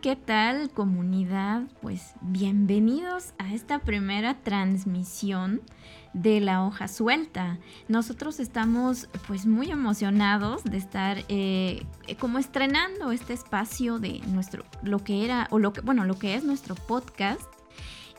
¿Qué tal comunidad? Pues bienvenidos a esta primera transmisión de la hoja suelta. Nosotros estamos pues muy emocionados de estar eh, como estrenando este espacio de nuestro, lo que era, o lo que, bueno, lo que es nuestro podcast.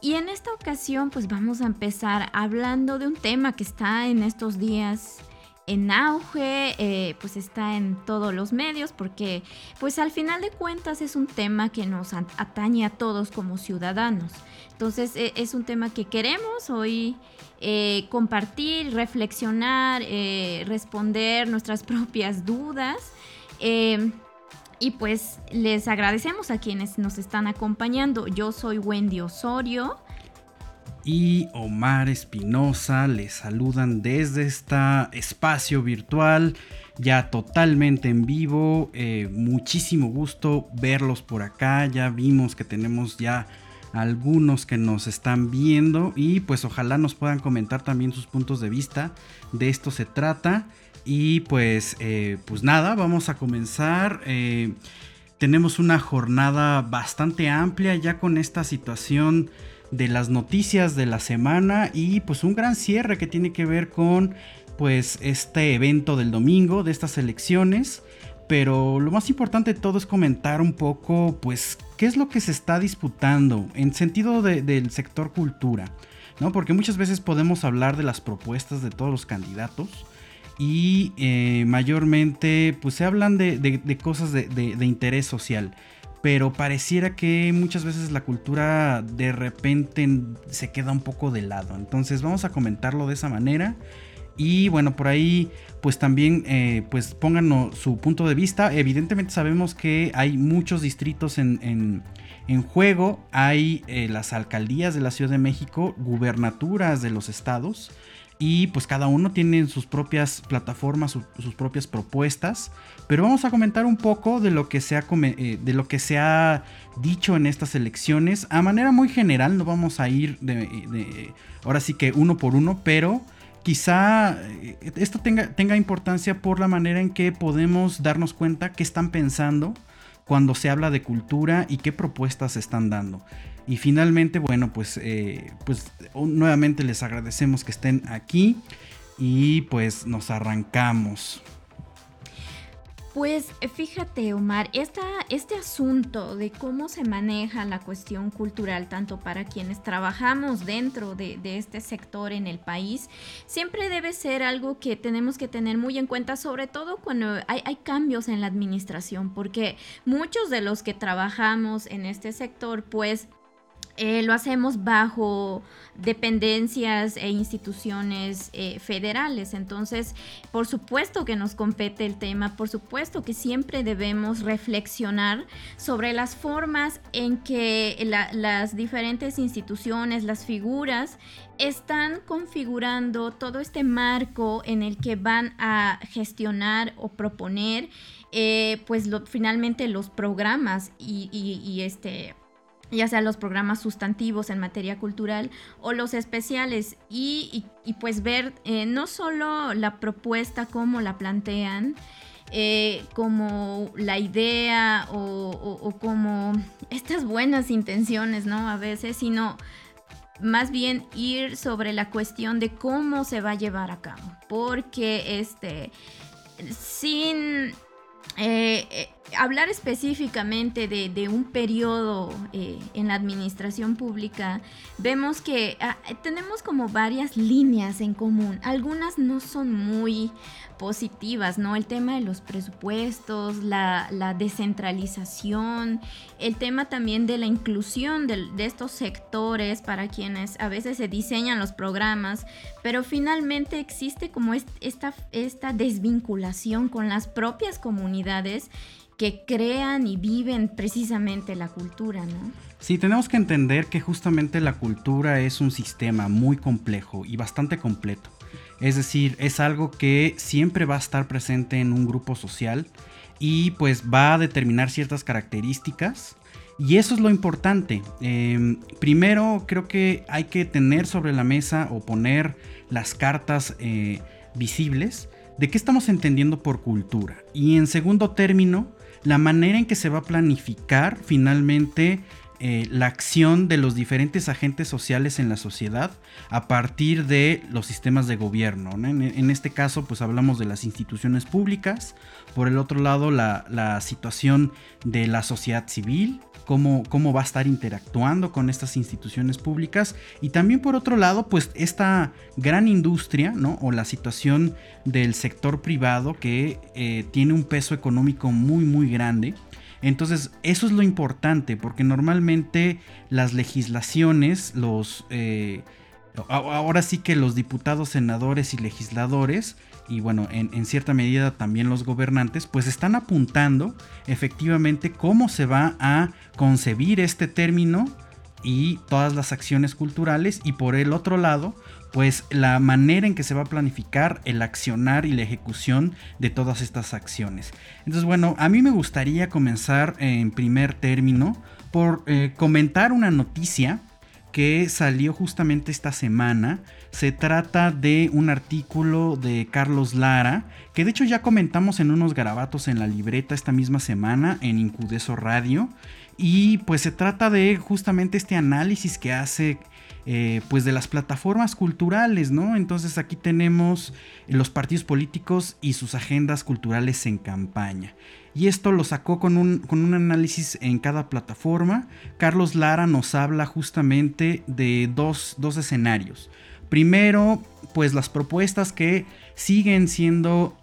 Y en esta ocasión pues vamos a empezar hablando de un tema que está en estos días en auge, eh, pues está en todos los medios, porque pues al final de cuentas es un tema que nos atañe a todos como ciudadanos. Entonces e, es un tema que queremos hoy eh, compartir, reflexionar, eh, responder nuestras propias dudas. y pues les agradecemos a quienes nos están acompañando. Yo soy Wendy Osorio y Omar Espinosa les saludan desde este espacio virtual, ya totalmente en vivo. Eh, muchísimo gusto verlos por acá. Ya vimos que tenemos ya algunos que nos están viendo y pues ojalá nos puedan comentar también sus puntos de vista. De esto se trata. Y pues, eh, pues nada, vamos a comenzar. Eh, tenemos una jornada bastante amplia ya con esta situación de las noticias de la semana y pues un gran cierre que tiene que ver con pues este evento del domingo de estas elecciones. Pero lo más importante de todo es comentar un poco pues qué es lo que se está disputando en sentido del sector cultura. ¿no? Porque muchas veces podemos hablar de las propuestas de todos los candidatos y eh, mayormente pues se hablan de, cosas de interés social pero pareciera que muchas veces la cultura de repente se queda un poco de lado. Entonces vamos a comentarlo de esa manera. Y bueno, por ahí pues también eh, pues pónganos su punto de vista. Evidentemente sabemos que hay muchos distritos en, juego. Hay eh, las alcaldías de la Ciudad de México, gubernaturas de los estados y pues cada uno tiene sus propias plataformas, sus propias propuestas, pero vamos a comentar un poco de lo que se ha eh, de lo que dicho en estas elecciones a manera muy general, no vamos a ir de, ahora sí que uno por uno, pero quizá eh, esto tenga, tenga importancia por la manera en que podemos darnos cuenta qué están pensando cuando se habla de cultura y qué propuestas se están dando. Y finalmente, bueno, pues, eh, pues nuevamente les agradecemos que estén aquí y pues nos arrancamos. Pues fíjate, Omar, este asunto de cómo se maneja la cuestión cultural, tanto para quienes trabajamos dentro de, este sector en el país, siempre debe ser algo que tenemos que tener muy en cuenta, sobre todo cuando hay cambios en la administración, porque muchos de los que trabajamos en este sector, pues eh, lo hacemos bajo dependencias e instituciones eh, federales. Entonces, por supuesto que nos compete el tema, por supuesto que siempre debemos reflexionar sobre las formas en que las diferentes instituciones, las figuras, están configurando todo este marco en el que van a gestionar o proponer, eh, pues finalmente los programas y este ya sea los programas sustantivos en materia cultural o los especiales y, pues ver eh, no solo la propuesta como la plantean, eh, como la idea o, como estas buenas intenciones, ¿no? A veces, sino más bien ir sobre la cuestión de cómo se va a llevar a cabo, porque este, sin eh, hablar específicamente de, un periodo eh, en la administración pública, vemos que ah, tenemos como varias líneas en común. Algunas no son muy positivas, ¿no? El tema de los presupuestos, la, descentralización, el tema también de la inclusión de, estos sectores para quienes a veces se diseñan los programas, pero finalmente existe como esta, esta desvinculación con las propias comunidades que crean y viven precisamente la cultura, ¿no? Sí, tenemos que entender que justamente la cultura es un sistema muy complejo y bastante completo Es decir, es algo que siempre va a estar presente en un grupo social y pues va a determinar ciertas características. Y eso es lo importante. Em, primero creo que hay que tener sobre la mesa o poner las cartas eh, visibles de qué estamos entendiendo por cultura. Y en segundo término, la manera en que se va a planificar finalmente eh, la acción de los diferentes agentes sociales en la sociedad a partir de los sistemas de gobierno. En, este caso, pues hablamos de las instituciones públicas, por el otro lado, la, situación de la sociedad civil, cómo, cómo va a estar interactuando con estas instituciones públicas y también por otro lado, pues esta gran industria, ¿no? O la situación del sector privado que eh, tiene un peso económico muy, muy grande. Entonces, eso es lo importante, porque normalmente las legislaciones, los... Eh, ahora sí que los diputados, senadores y legisladores y bueno, en, cierta medida también los gobernantes, pues están apuntando efectivamente cómo se va a concebir este término y todas las acciones culturales y por el otro lado, pues la manera en que se va a planificar el accionar y la ejecución de todas estas acciones. Entonces, bueno, a mí me gustaría comenzar en primer término por eh, comentar una noticia que salió justamente esta semana. Se trata de un artículo de Carlos Lara, que de hecho ya comentamos en unos garabatos en la libreta esta misma semana en Incudeso Radio. Y pues se trata de justamente este análisis que hace eh, pues de las plataformas culturales, ¿no? Entonces aquí tenemos los partidos políticos y sus agendas culturales en campaña. Y esto lo sacó con un, con un análisis en cada plataforma. Carlos Lara nos habla justamente de dos, escenarios. Primero, pues las propuestas que siguen siendo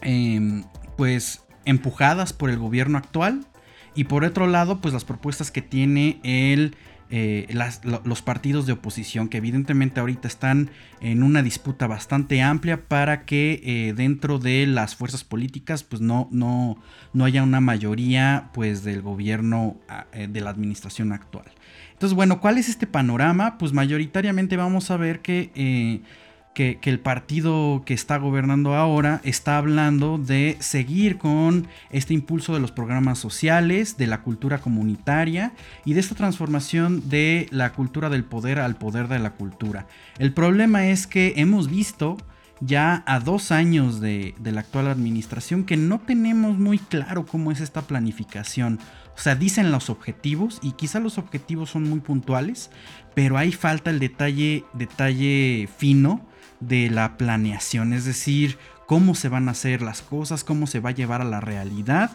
em, pues empujadas por el gobierno actual. Y por otro lado, pues las propuestas que tiene el eh, los partidos de oposición, que evidentemente ahorita están en una disputa bastante amplia para que eh, dentro de las fuerzas políticas pues no, no, no haya una mayoría pues del gobierno ah, eh, de la administración actual. Entonces, bueno, ¿cuál es este panorama? Pues mayoritariamente vamos a ver que que, el partido que está gobernando ahora está hablando de seguir con este impulso de los programas sociales, de la cultura comunitaria y de esta transformación de la cultura del poder al poder de la cultura. El problema es que hemos visto ya a dos años de, la actual administración que no tenemos muy claro cómo es esta planificación. O sea, dicen los objetivos y quizá los objetivos son muy puntuales, pero ahí falta el detalle, detalle fino de la planeación, es decir, cómo se van a hacer las cosas, cómo se va a llevar a la realidad.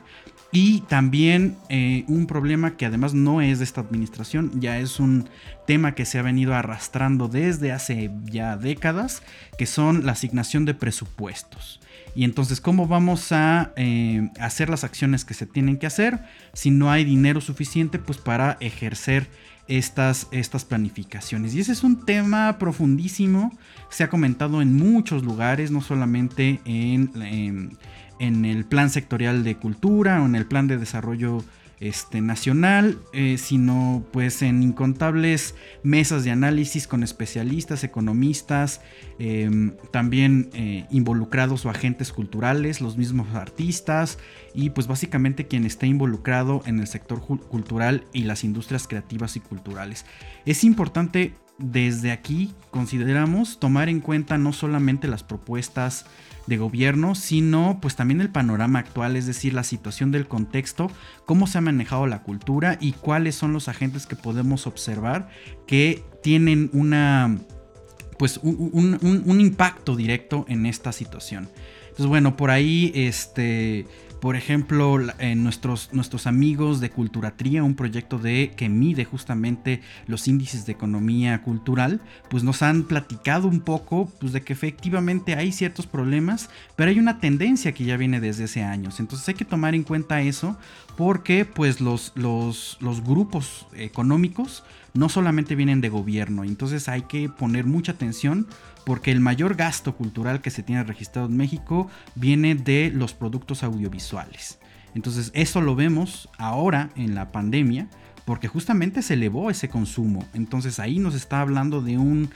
Y también eh, un problema que además no es de esta administración, ya es un tema que se ha venido arrastrando desde hace ya décadas, que son la asignación de presupuestos. Y entonces, ¿cómo vamos a eh, hacer las acciones que se tienen que hacer si no hay dinero suficiente pues, para ejercer estas, estas planificaciones. Y ese es un tema profundísimo, se ha comentado en muchos lugares, no solamente en, en el plan sectorial de cultura o en el plan de desarrollo este, nacional, eh, sino pues en incontables mesas de análisis con especialistas, economistas, em, también eh, involucrados o agentes culturales, los mismos artistas y pues básicamente quien está involucrado en el sector cultural y las industrias creativas y culturales. Es importante desde aquí, consideramos, tomar en cuenta no solamente las propuestas de gobierno, sino pues también el panorama actual, es decir, la situación del contexto, cómo se ha manejado la cultura y cuáles son los agentes que podemos observar que tienen una pues un, impacto directo en esta situación. Entonces bueno, por ahí este por ejemplo, nuestros, nuestros amigos de Culturatría, un proyecto de, que mide justamente los índices de economía cultural, pues nos han platicado un poco pues, de que efectivamente hay ciertos problemas, pero hay una tendencia que ya viene desde hace años. Entonces hay que tomar en cuenta eso porque pues los, los, los grupos económicos no solamente vienen de gobierno, entonces hay que poner mucha atención porque el mayor gasto cultural que se tiene registrado en México viene de los productos audiovisuales. Entonces eso lo vemos ahora en la pandemia porque justamente se elevó ese consumo. Entonces ahí nos está hablando de, un,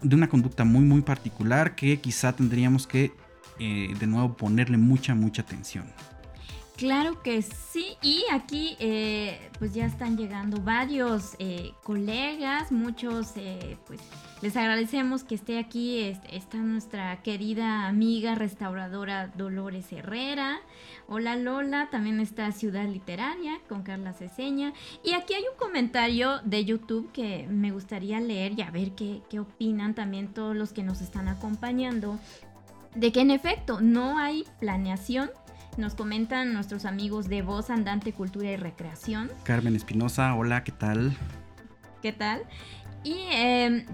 de una conducta muy muy particular que quizá tendríamos que eh, de nuevo ponerle mucha mucha atención. Claro que sí, y aquí eh, pues ya están llegando varios eh, colegas, muchos eh, pues les agradecemos que esté aquí, está nuestra querida amiga restauradora Dolores Herrera, hola Lola, también está Ciudad Literaria con Carla Ceseña, y aquí hay un comentario de YouTube que me gustaría leer y a ver qué, qué opinan también todos los que nos están acompañando de que en efecto no hay planeación nos comentan nuestros amigos de Voz Andante Cultura y Recreación. Carmen Espinosa, hola, ¿qué tal? ¿Qué tal? Y em,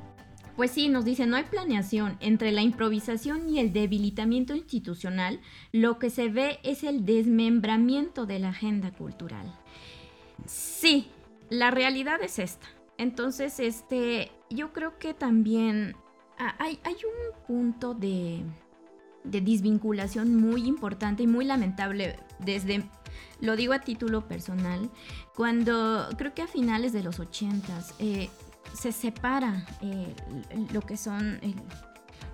pues sí, nos dice, no hay planeación entre la improvisación y el debilitamiento institucional. Lo que se ve es el desmembramiento de la agenda cultural. Sí, la realidad es esta. Entonces, este, yo creo que también hay, hay un punto de, de desvinculación muy importante y muy lamentable desde, lo digo a título personal, cuando creo que a finales de los 80 eh, se separa eh, lo que son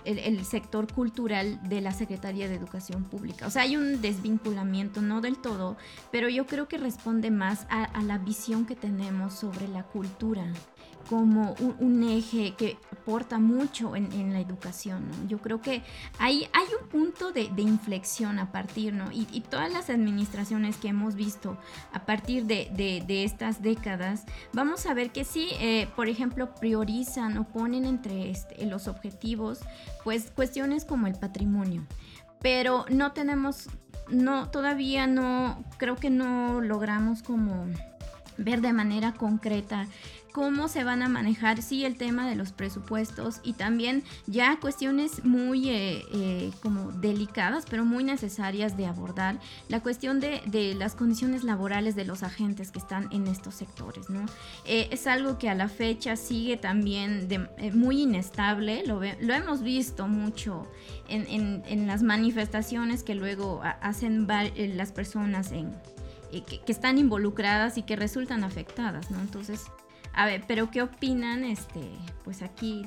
el, sector cultural de la Secretaría de Educación Pública. O sea, hay un desvinculamiento, no del todo, pero yo creo que responde más a la visión que tenemos sobre la cultura como un, eje que aporta mucho en, la educación. Yo creo que hay, hay un punto de, inflexión a partir, ¿no? Y, todas las administraciones que hemos visto a partir de, estas décadas, vamos a ver que sí, eh, por ejemplo, priorizan o ponen entre este, los objetivos, pues cuestiones como el patrimonio. Pero no tenemos, no, todavía no, creo que no logramos como ver de manera concreta cómo se van a manejar, sí, el tema de los presupuestos y también ya cuestiones muy eh, eh, como delicadas, pero muy necesarias de abordar, la cuestión de, las condiciones laborales de los agentes que están en estos sectores, ¿no? Eh, es algo que a la fecha sigue también muy inestable, lo, lo hemos visto mucho en, en, las manifestaciones que luego hacen las personas en, que, que, están involucradas y que resultan afectadas, ¿no? Entonces, a ver, pero ¿qué opinan? Este, pues aquí.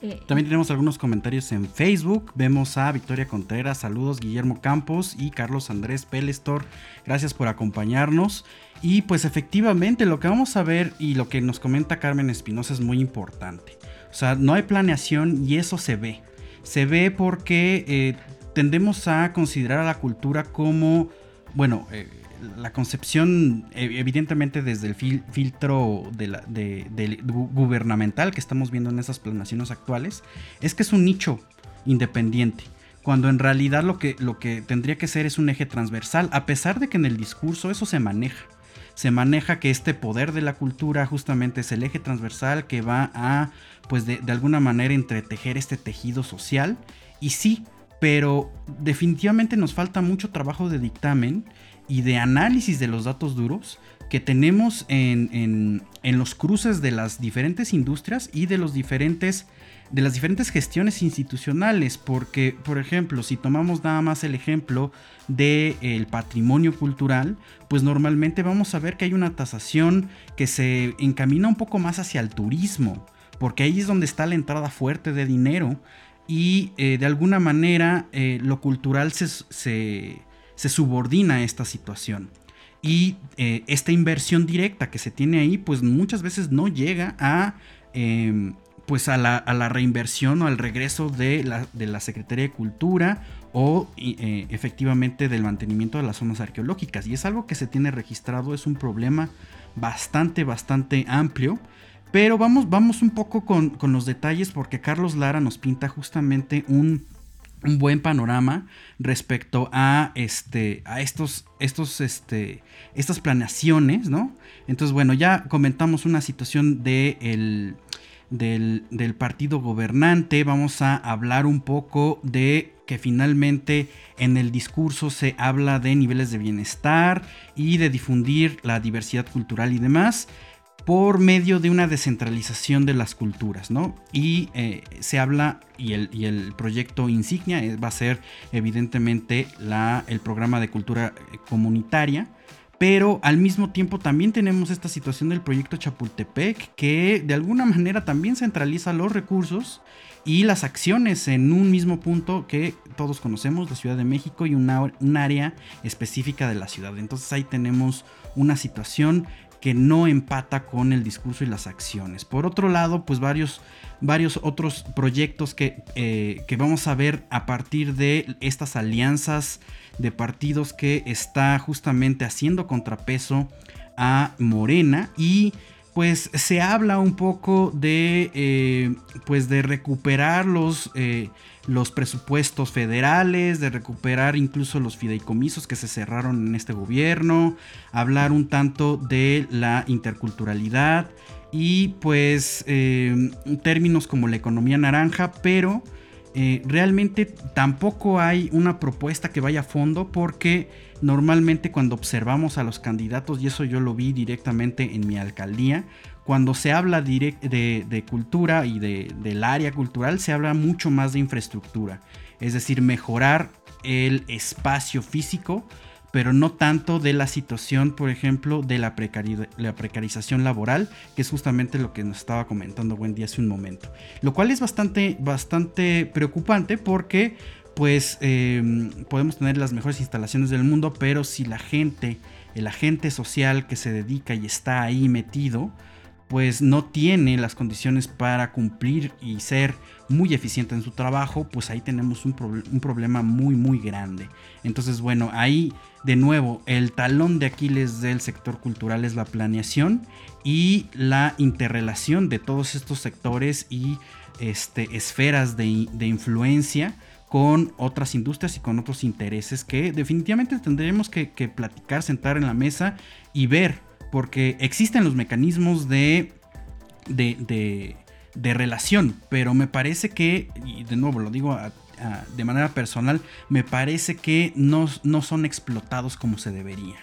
Eh, También tenemos algunos comentarios en Facebook. Vemos a Victoria Contreras, saludos Guillermo Campos y Carlos Andrés Pelestor. Gracias por acompañarnos. Y pues efectivamente lo que vamos a ver y lo que nos comenta Carmen Espinosa es muy importante. O sea, no hay planeación y eso se ve. Se ve porque eh, tendemos a considerar a la cultura como, bueno, eh, la concepción, e, evidentemente desde el filtro de gubernamental que estamos viendo en esas planaciones actuales, es que es un nicho independiente. Cuando en realidad lo que, lo que tendría que ser es un eje transversal, a pesar de que en el discurso eso se maneja. Se maneja que este poder de la cultura justamente es el eje transversal que va a, pues de, de alguna manera, entretejer este tejido social. Y sí, pero definitivamente nos falta mucho trabajo de dictamen y de análisis de los datos duros que tenemos en, los cruces de las diferentes industrias y de los diferentes de las diferentes gestiones institucionales, porque, por ejemplo, si tomamos nada más el ejemplo del patrimonio cultural, pues normalmente vamos a ver que hay una tasación que se encamina un poco más hacia el turismo, porque ahí es donde está la entrada fuerte de dinero y eh, de alguna manera eh, lo cultural se subordina a esta situación. Y eh, esta inversión directa que se tiene ahí, pues muchas veces no llega a, em, pues a la, reinversión o al regreso de la, de la Secretaría de Cultura o eh, efectivamente del mantenimiento de las zonas arqueológicas. Y es algo que se tiene registrado, es un problema bastante, bastante amplio. Pero vamos, vamos un poco con, con los detalles porque Carlos Lara nos pinta justamente un un buen panorama respecto a este a estos estos este estas planeaciones no entonces bueno ya comentamos una situación de del, del, partido gobernante. Vamos a hablar un poco de que finalmente en el discurso se habla de niveles de bienestar y de difundir la diversidad cultural y demás por medio de una descentralización de las culturas, ¿no? Y eh, se habla, y el, proyecto insignia eh, va a ser evidentemente la, el programa de cultura eh, comunitaria, pero al mismo tiempo también tenemos esta situación del proyecto Chapultepec que de alguna manera también centraliza los recursos y las acciones en un mismo punto que todos conocemos, la Ciudad de México y un área específica de la ciudad. Entonces ahí tenemos una situación que no empata con el discurso y las acciones. Por otro lado, pues varios, varios otros proyectos que, eh, que vamos a ver a partir de estas alianzas de partidos que está justamente haciendo contrapeso a Morena y pues se habla un poco de eh, pues de recuperar los, eh, los presupuestos federales, de recuperar incluso los fideicomisos que se cerraron en este gobierno, hablar un tanto de la interculturalidad y pues eh, términos como la economía naranja, pero realmente tampoco hay una propuesta que vaya a fondo porque normalmente cuando observamos a los candidatos, y eso yo lo vi directamente en mi alcaldía, cuando se habla de, cultura y del área cultural, se habla mucho más de infraestructura, es decir, mejorar el espacio físico pero no tanto de la situación, por ejemplo, de la, precarización laboral, que es justamente lo que nos estaba comentando Wendy hace un momento. Lo cual es bastante preocupante porque pues em, podemos tener las mejores instalaciones del mundo, pero si la gente, el agente social que se dedica y está ahí metido, pues no tiene las condiciones para cumplir y ser muy eficiente en su trabajo, pues ahí tenemos un, problema muy muy grande. Entonces bueno, ahí de nuevo el talón de Aquiles del sector cultural es la planeación y la interrelación de todos estos sectores y este, esferas de, influencia con otras industrias y con otros intereses que definitivamente tendremos que, platicar, sentar en la mesa y ver porque existen los mecanismos de, de, relación, pero me parece que, y de nuevo lo digo de manera personal, me parece que no, no son explotados como se debería.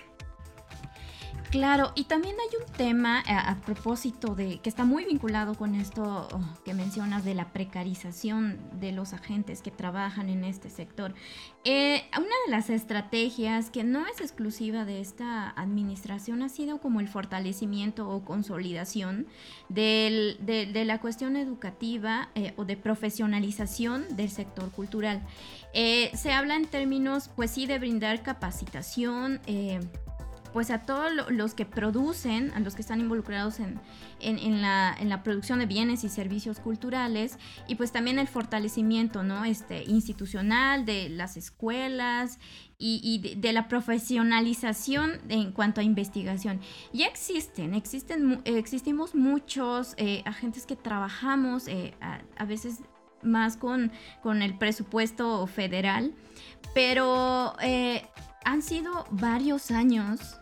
Claro, y también hay un tema eh, a, propósito de que está muy vinculado con esto oh, que mencionas de la precarización de los agentes que trabajan en este sector. Eh, una de las estrategias que no es exclusiva de esta administración ha sido como el fortalecimiento o consolidación de, la cuestión educativa eh, o de profesionalización del sector cultural. se habla en términos, pues sí, de brindar capacitación pues a todos los que producen, a los que están involucrados en, la, producción de bienes y servicios culturales y pues también el fortalecimiento ¿no? este, institucional de las escuelas y, de, la profesionalización en cuanto a investigación. Ya existen, existen existimos muchos eh, agentes que trabajamos eh, a, veces más con, con el presupuesto federal, pero... Eh, han sido varios años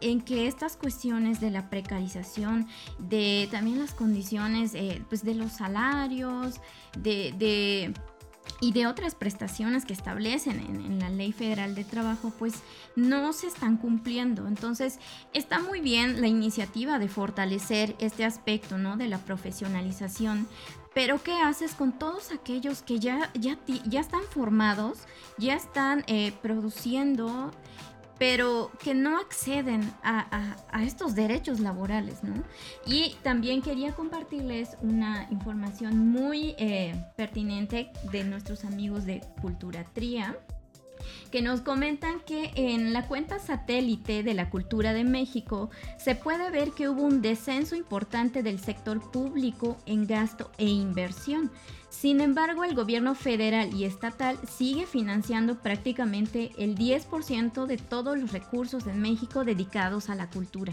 en que estas cuestiones de la precarización, de también las condiciones eh, pues de los salarios, de, y de otras prestaciones que establecen en, la ley federal de trabajo, pues no se están cumpliendo. Entonces, está muy bien la iniciativa de fortalecer este aspecto, ¿no? De la profesionalización. Pero ¿qué haces con todos aquellos que ya, ya, ya están formados, ya están eh, produciendo pero que no acceden a, estos derechos laborales, ¿no? Y también quería compartirles una información muy eh, pertinente de nuestros amigos de Cultura Tría que nos comentan que en la cuenta satélite de la cultura de México se puede ver que hubo un descenso importante del sector público en gasto e inversión. Sin embargo, el gobierno federal y estatal sigue financiando prácticamente el 10% de todos los recursos en México dedicados a la cultura.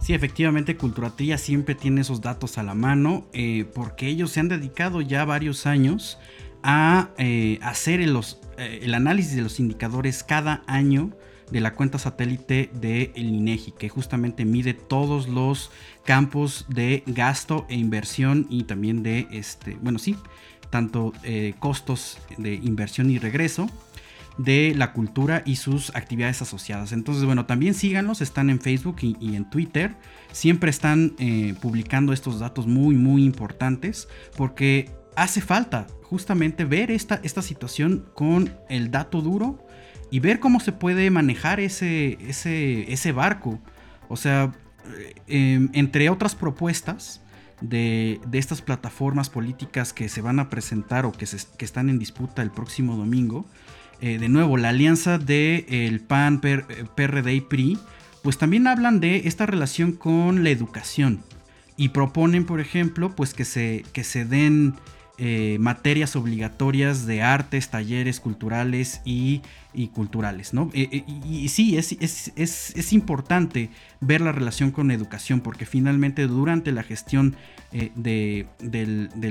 Sí, efectivamente, Culturatilla siempre tiene esos datos a la mano eh, porque ellos se han dedicado ya varios años a eh, hacer eh, el análisis de los indicadores cada año de la cuenta satélite de el INEGI, que justamente mide todos los campos de gasto e inversión y también de este, bueno, sí, tanto eh, costos de inversión y regreso de la cultura y sus actividades asociadas. Entonces, bueno, también síganlos, están en Facebook y, en Twitter. Siempre están publicando estos datos muy, muy importantes porque hace falta justamente ver esta, esta situación con el dato duro y ver cómo se puede manejar ese, ese, ese barco. O sea, em, entre otras propuestas de, estas plataformas políticas que se van a presentar o que, que están en disputa el próximo domingo, eh, de nuevo, la alianza del el PAN, PRD y PRI, pues también hablan de esta relación con la educación y proponen, por ejemplo, pues que se, que se den eh, materias obligatorias de artes, talleres culturales y, culturales, ¿no? Eh, eh, y, sí, es, es, importante ver la relación con educación, porque finalmente durante la gestión del,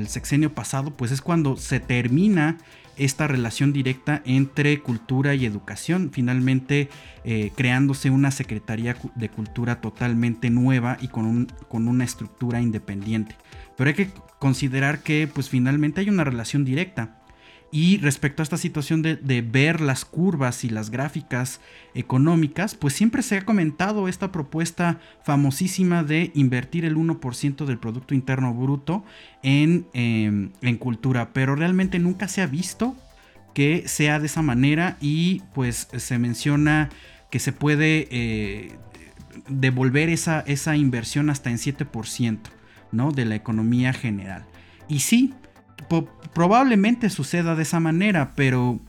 sexenio pasado, pues es cuando se termina esta relación directa entre cultura y educación, finalmente creándose una Secretaría de Cultura totalmente nueva y con, un, con una estructura independiente. Pero hay que considerar que pues finalmente hay una relación directa. Y respecto a esta situación de, ver las curvas y las gráficas económicas, pues siempre se ha comentado esta propuesta famosísima de invertir el 1% del Producto Interno Bruto en, em, en cultura, pero realmente nunca se ha visto que sea de esa manera y pues se menciona que se puede eh, devolver esa, esa inversión hasta en 7%, ¿no? De la economía general. Y sí, probablemente suceda de esa manera, pero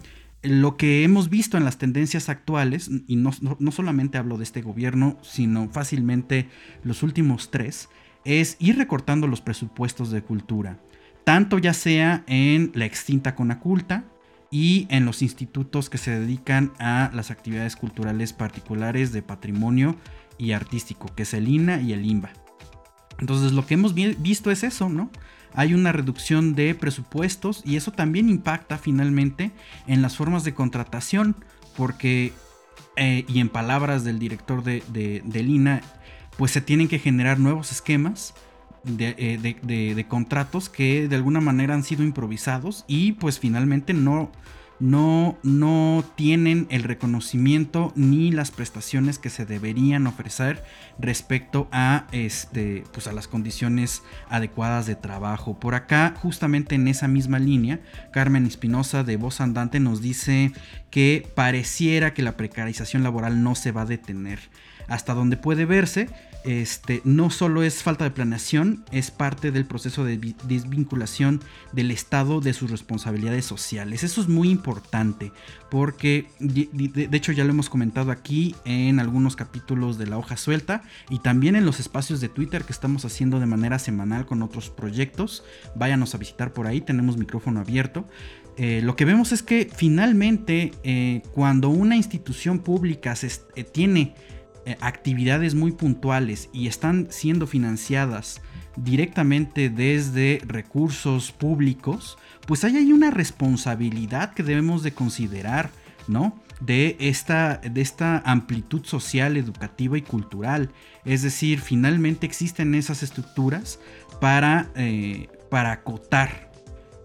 lo que hemos visto en las tendencias actuales, y no, solamente hablo de este gobierno, sino fácilmente los últimos tres, es ir recortando los presupuestos de cultura, tanto ya sea en la extinta Conaculta y en los institutos que se dedican a las actividades culturales particulares de patrimonio y artístico, que es el INA y el INBA. Entonces lo que hemos visto es eso, ¿no? hay una reducción de presupuestos y eso también impacta finalmente en las formas de contratación porque, eh, y en palabras del director de, Lina, pues se tienen que generar nuevos esquemas eh, de, contratos que de alguna manera han sido improvisados y pues finalmente no, no, no tienen el reconocimiento ni las prestaciones que se deberían ofrecer respecto a, este, pues a las condiciones adecuadas de trabajo. Por acá, justamente en esa misma línea, Carmen Espinosa de Voz Andante nos dice que pareciera que la precarización laboral no se va a detener. Hasta donde puede verse, este, no solo es falta de planeación, es parte del proceso de desvinculación del Estado de sus responsabilidades sociales. Eso es muy importante porque, de, hecho, ya lo hemos comentado aquí en algunos capítulos de la hoja suelta y también en los espacios de Twitter que estamos haciendo de manera semanal con otros proyectos. Váyanos a visitar por ahí, tenemos micrófono abierto. Eh, lo que vemos es que finalmente eh, cuando una institución pública se, eh, tiene actividades muy puntuales y están siendo financiadas directamente desde recursos públicos, pues hay ahí una responsabilidad que debemos de considerar, ¿no? De esta, de esta amplitud social, educativa y cultural. Es decir, finalmente existen esas estructuras para, eh, para acotar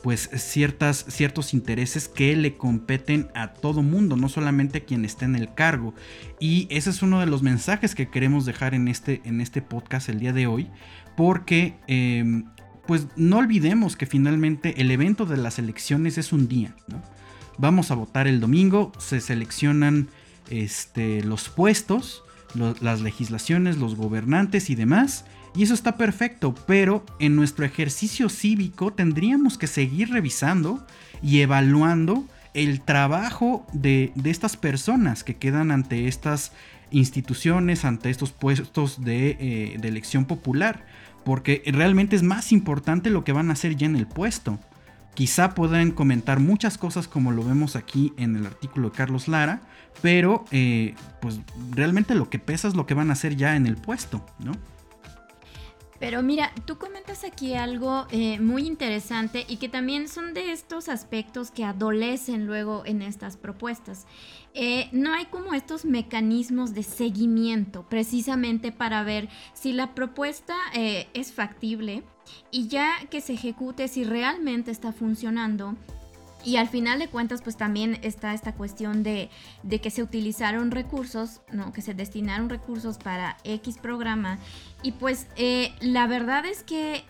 pues ciertas, ciertos intereses que le competen a todo mundo, no solamente a quien esté en el cargo. Y ese es uno de los mensajes que queremos dejar en este, en este podcast el día de hoy, porque em, pues no olvidemos que finalmente el evento de las elecciones es un día, Vamos a votar el domingo, se seleccionan este, los puestos, las legislaciones, los gobernantes y demás y eso está perfecto, pero en nuestro ejercicio cívico tendríamos que seguir revisando y evaluando el trabajo de, estas personas que quedan ante estas instituciones, ante estos puestos de, eh, de, elección popular, porque realmente es más importante lo que van a hacer ya en el puesto. Quizá puedan comentar muchas cosas como lo vemos aquí en el artículo de Carlos Lara, pero eh, pues realmente lo que pesa es lo que van a hacer ya en el puesto, ¿no? Pero mira, tú comentas aquí algo eh, muy interesante y que también son de estos aspectos que adolecen luego en estas propuestas. Eh, no hay como estos mecanismos de seguimiento precisamente para ver si la propuesta eh, es factible y ya que se ejecute si realmente está funcionando y al final de cuentas, pues también está esta cuestión de, que se utilizaron recursos, ¿no? Que se destinaron recursos para X programa. Y pues eh, la verdad es que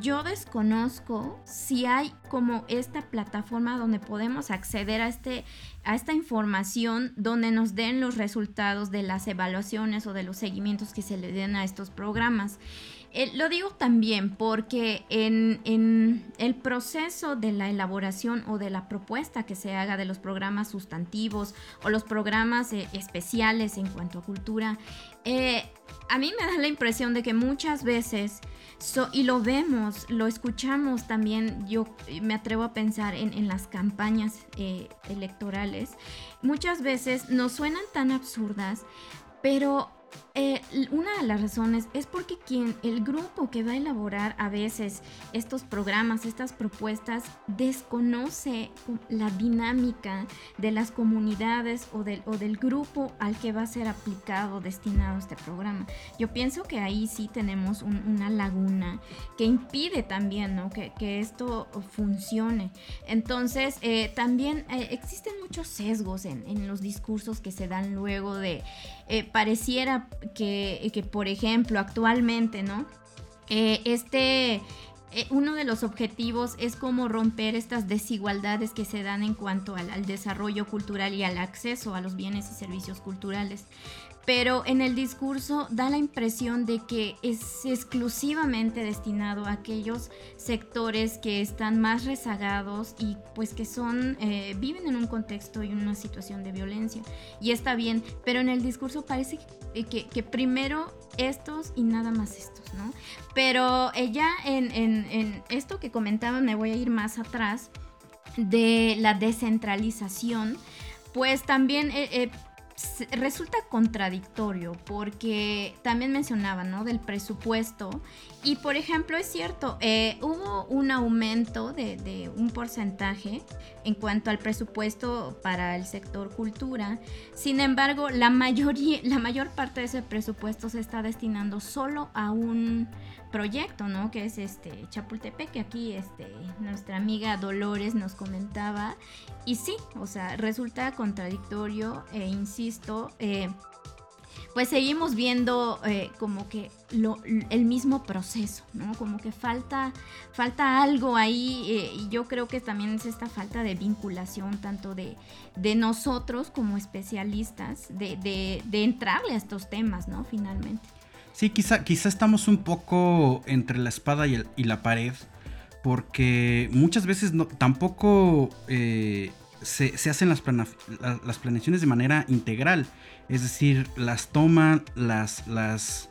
yo desconozco si hay como esta plataforma donde podemos acceder a, este, a esta información, donde nos den los resultados de las evaluaciones o de los seguimientos que se le den a estos programas. Eh, lo digo también porque en, el proceso de la elaboración o de la propuesta que se haga de los programas sustantivos o los programas eh, especiales en cuanto a cultura, eh, a mí me da la impresión de que muchas veces, y lo vemos, lo escuchamos también, yo me atrevo a pensar en, en las campañas electorales, muchas veces nos suenan tan absurdas, pero eh, una de las razones es porque quien, el grupo que va a elaborar a veces estos programas, estas propuestas, desconoce la dinámica de las comunidades o del, o del grupo al que va a ser aplicado, destinado este programa. Yo pienso que ahí sí tenemos una laguna que impide también que, esto funcione. Entonces, eh, también eh, existen muchos sesgos en, en los discursos que se dan luego de, pareciera que, que por ejemplo, actualmente, ¿no? Eh, este, eh, uno de los objetivos es cómo romper estas desigualdades que se dan en cuanto al, desarrollo cultural y al acceso a los bienes y servicios culturales pero en el discurso da la impresión de que es exclusivamente destinado a aquellos sectores que están más rezagados y pues que son eh, viven en un contexto y una situación de violencia. Y está bien pero en el discurso parece que, primero estos y nada más estos no pero eh, ya en, esto que comentaba me voy a ir más atrás de la descentralización pues también eh, resulta contradictorio porque también mencionaba, ¿no? Del presupuesto. Y por ejemplo, es cierto, eh, hubo un aumento de, un porcentaje en cuanto al presupuesto para el sector cultura. Sin embargo, la, mayoría, la mayor parte de ese presupuesto se está destinando solo a un proyecto, ¿no? Que es este Chapultepec, que aquí este, nuestra amiga Dolores nos comentaba. Y sí, o sea, resulta contradictorio e insisto, eh, pues seguimos viendo eh, como que lo, el mismo proceso, ¿no? Como que falta, falta algo ahí eh, y yo creo que también es esta falta de vinculación tanto de, de nosotros como especialistas, de, de, de entrarle a estos temas, ¿no? Finalmente. Sí, quizá, quizá estamos un poco entre la espada y, la pared, porque muchas veces no, tampoco eh, se, hacen las, planeaciones de manera integral, es decir, las toman las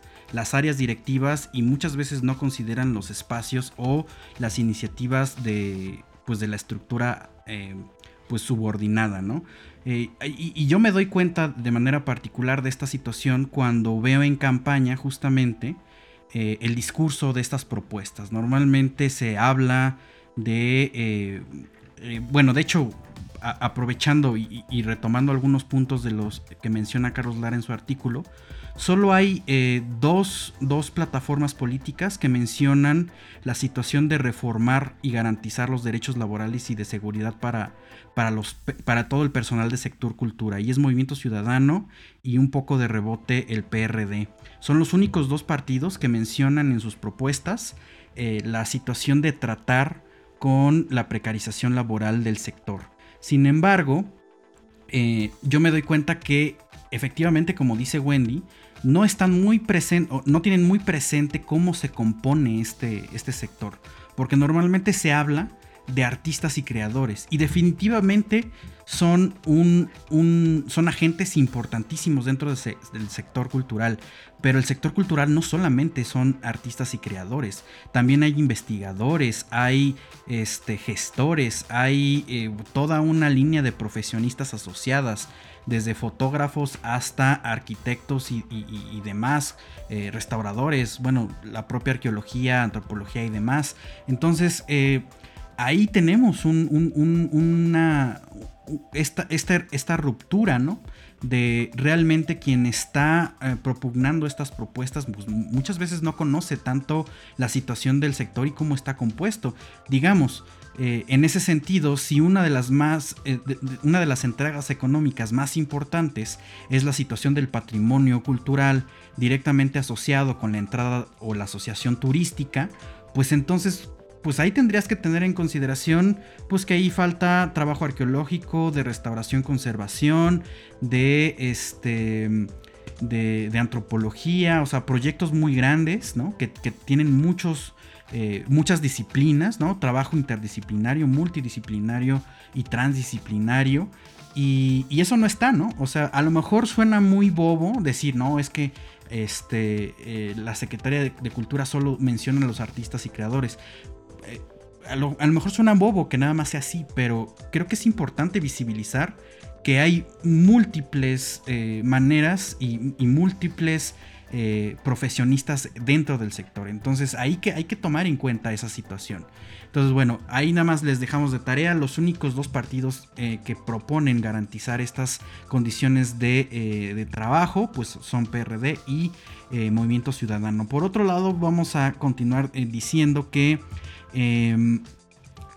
áreas directivas y muchas veces no consideran los espacios o las iniciativas de, pues, de la estructura eh, pues, subordinada, ¿no? Eh, y, yo me doy cuenta de manera particular de esta situación cuando veo en campaña justamente eh, el discurso de estas propuestas. Normalmente se habla de, eh, bueno, de hecho, aprovechando y, retomando algunos puntos de los que menciona Carlos Lara en su artículo, Solo hay eh, dos, plataformas políticas que mencionan la situación de reformar y garantizar los derechos laborales y de seguridad para, para, los, para todo el personal de sector cultura. Y es Movimiento Ciudadano y un poco de rebote el PRD. Son los únicos dos partidos que mencionan en sus propuestas eh, la situación de tratar con la precarización laboral del sector. Sin embargo, eh, yo me doy cuenta que efectivamente, como dice Wendy, no están muy presentes, no tienen muy presente cómo se compone este, este sector. Porque normalmente se habla de artistas y creadores. Y definitivamente son, un, son agentes importantísimos dentro del sector cultural. Pero el sector cultural no solamente son artistas y creadores, también hay investigadores, hay este, gestores, hay eh, toda una línea de profesionistas asociadas desde fotógrafos hasta arquitectos y, demás, eh, restauradores, bueno, la propia arqueología, antropología y demás. Entonces, eh, ahí tenemos una, esta, esta, ruptura, ¿no? de realmente quien está eh, propugnando estas propuestas pues, muchas veces no conoce tanto la situación del sector y cómo está compuesto. Digamos, eh, en ese sentido, si una de las más, eh, una de las entregas económicas más importantes es la situación del patrimonio cultural directamente asociado con la entrada o la asociación turística, pues entonces pues ahí tendrías que tener en consideración pues que ahí falta trabajo arqueológico, de restauración, conservación, de este de, antropología, o sea, proyectos muy grandes, ¿no? Que, tienen muchos, eh, muchas disciplinas, ¿no? Trabajo interdisciplinario, multidisciplinario y transdisciplinario. Y, eso no está, ¿no? O sea, a lo mejor suena muy bobo decir, no, es que este, eh, la Secretaría de, Cultura solo menciona a los artistas y creadores. Eh, a, lo, mejor suena bobo que nada más sea así, pero creo que es importante visibilizar que hay múltiples eh, maneras y, múltiples profesionistas dentro del sector. Entonces ahí que, hay que tomar en cuenta esa situación. Entonces, bueno, ahí nada más les dejamos de tarea. Los únicos dos partidos eh, que proponen garantizar estas condiciones de, eh, trabajo, pues son PRD y eh, Movimiento Ciudadano. Por otro lado, vamos a continuar diciendo que em,